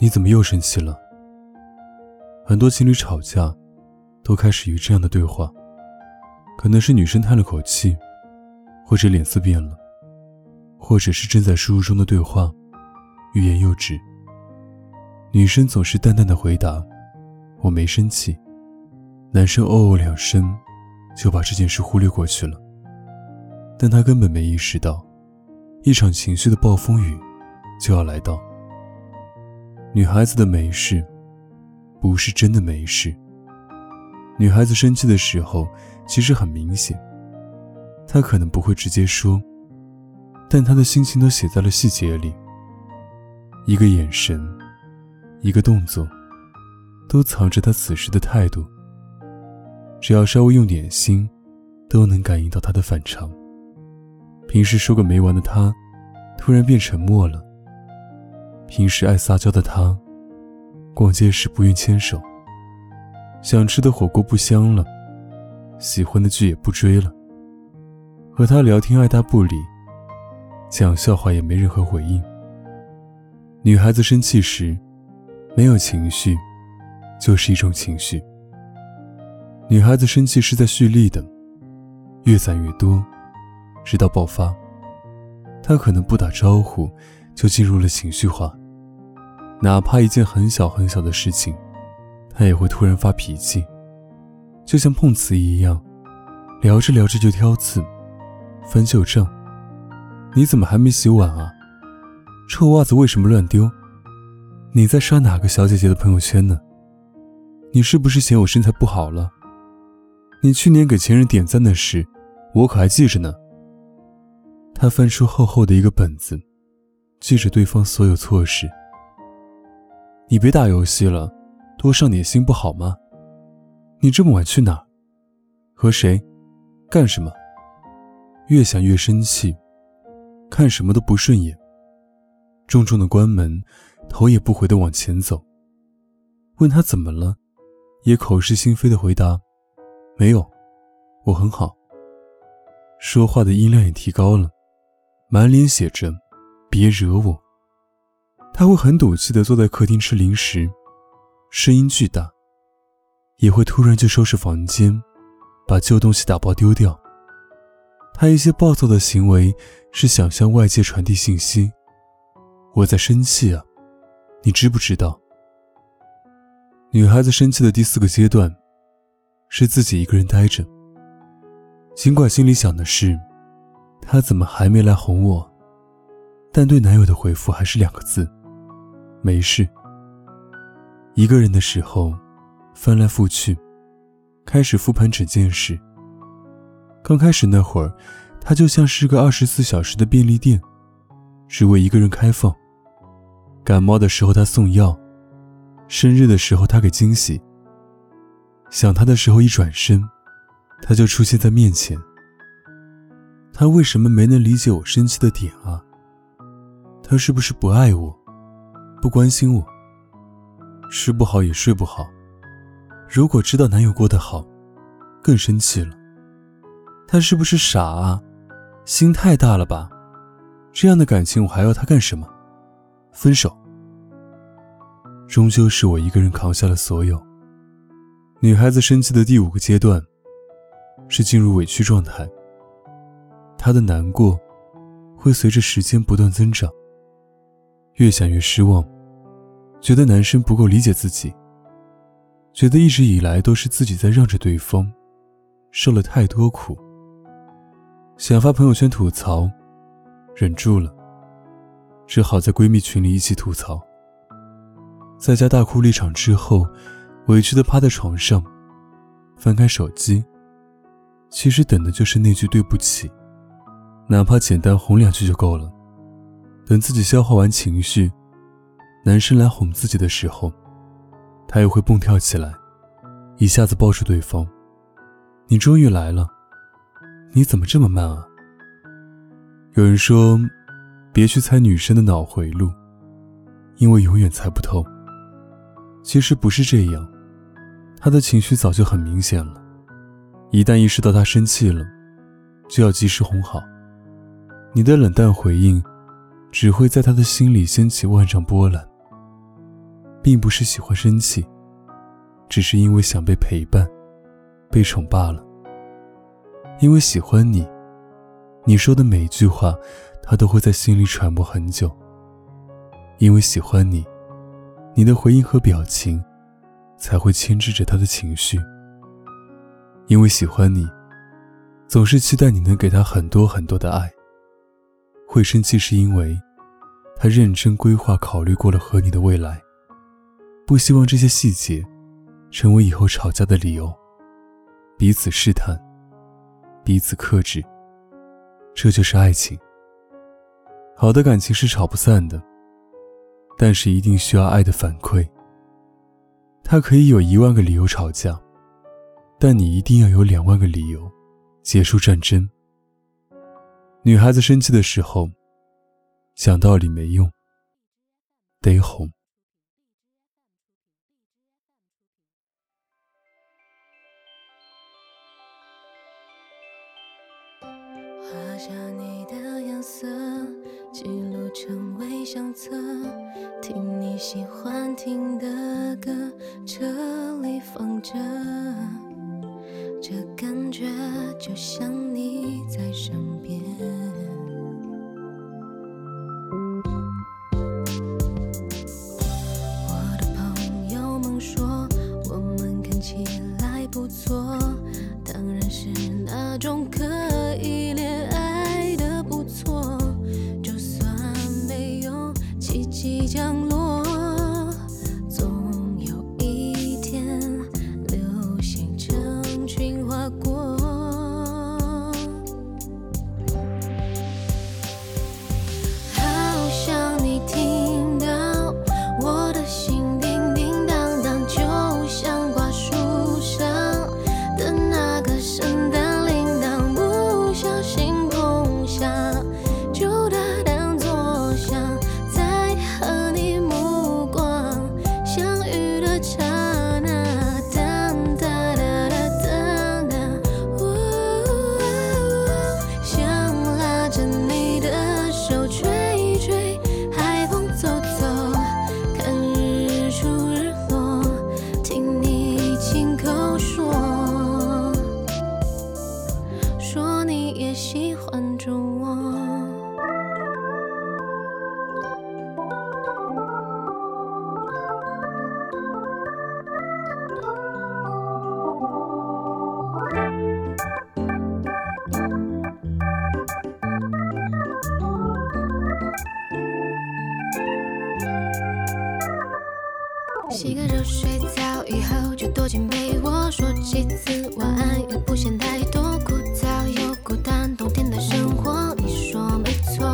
你怎么又生气了？很多情侣吵架，都开始于这样的对话。可能是女生叹了口气，或者脸色变了，或者是正在输入中的对话，欲言又止。女生总是淡淡的回答：“我没生气。”男生哦哦两声，就把这件事忽略过去了。但他根本没意识到，一场情绪的暴风雨就要来到。女孩子的没事，不是真的没事。女孩子生气的时候，其实很明显。她可能不会直接说，但她的心情都写在了细节里。一个眼神，一个动作，都藏着她此时的态度。只要稍微用点心，都能感应到他的反常。平时说个没完的他，突然变沉默了。平时爱撒娇的他，逛街时不愿牵手。想吃的火锅不香了，喜欢的剧也不追了。和他聊天爱答不理，讲笑话也没任何回应。女孩子生气时，没有情绪，就是一种情绪。女孩子生气是在蓄力的，越攒越多，直到爆发。她可能不打招呼，就进入了情绪化。哪怕一件很小很小的事情，他也会突然发脾气，就像碰瓷一样，聊着聊着就挑刺，翻旧账。你怎么还没洗碗啊？臭袜子为什么乱丢？你在刷哪个小姐姐的朋友圈呢？你是不是嫌我身材不好了？你去年给前任点赞的事，我可还记着呢。他翻出厚厚的一个本子，记着对方所有错事。你别打游戏了，多上点心不好吗？你这么晚去哪儿？和谁？干什么？越想越生气，看什么都不顺眼。重重的关门，头也不回的往前走。问他怎么了，也口是心非的回答。没有，我很好。说话的音量也提高了，满脸写着“别惹我”。他会很赌气的坐在客厅吃零食，声音巨大，也会突然就收拾房间，把旧东西打包丢掉。他一些暴躁的行为是想向外界传递信息：我在生气啊，你知不知道？女孩子生气的第四个阶段。是自己一个人呆着，尽管心里想的是，他怎么还没来哄我，但对男友的回复还是两个字：没事。一个人的时候，翻来覆去，开始复盘整件事。刚开始那会儿，他就像是个二十四小时的便利店，只为一个人开放。感冒的时候他送药，生日的时候他给惊喜。想他的时候，一转身，他就出现在面前。他为什么没能理解我生气的点啊？他是不是不爱我，不关心我？吃不好也睡不好。如果知道男友过得好，更生气了。他是不是傻啊？心太大了吧？这样的感情我还要他干什么？分手。终究是我一个人扛下了所有。女孩子生气的第五个阶段，是进入委屈状态。她的难过，会随着时间不断增长。越想越失望，觉得男生不够理解自己，觉得一直以来都是自己在让着对方，受了太多苦。想发朋友圈吐槽，忍住了，只好在闺蜜群里一起吐槽。在家大哭了一场之后。委屈的趴在床上，翻开手机，其实等的就是那句对不起，哪怕简单哄两句就够了。等自己消化完情绪，男生来哄自己的时候，他又会蹦跳起来，一下子抱住对方。你终于来了，你怎么这么慢啊？有人说，别去猜女生的脑回路，因为永远猜不透。其实不是这样，她的情绪早就很明显了，一旦意识到她生气了，就要及时哄好。你的冷淡回应。只会在他的心里掀起万丈波澜，并不是喜欢生气，只是因为想被陪伴、被宠罢了。因为喜欢你，你说的每一句话，他都会在心里揣摩很久。因为喜欢你，你的回应和表情才会牵制着他的情绪。因为喜欢你，总是期待你能给他很多很多的爱。会生气是因为，他认真规划、考虑过了和你的未来，不希望这些细节成为以后吵架的理由。彼此试探，彼此克制，这就是爱情。好的感情是吵不散的，但是一定需要爱的反馈。他可以有一万个理由吵架，但你一定要有两万个理由结束战争。女孩子生气的时候，讲道理没用，得哄。画下你的颜色，记录成为相册，听你喜欢听的歌，这里放着。这感觉就像你在身边。洗个热水澡以后，就躲进被窝，说几次晚安，也不嫌太多。枯燥又孤单，冬天的生活，你说没错。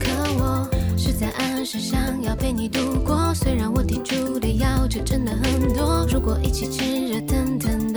可我是在暗示，想要陪你度过。虽然我提出的要求真的很多，如果一起吃热腾腾。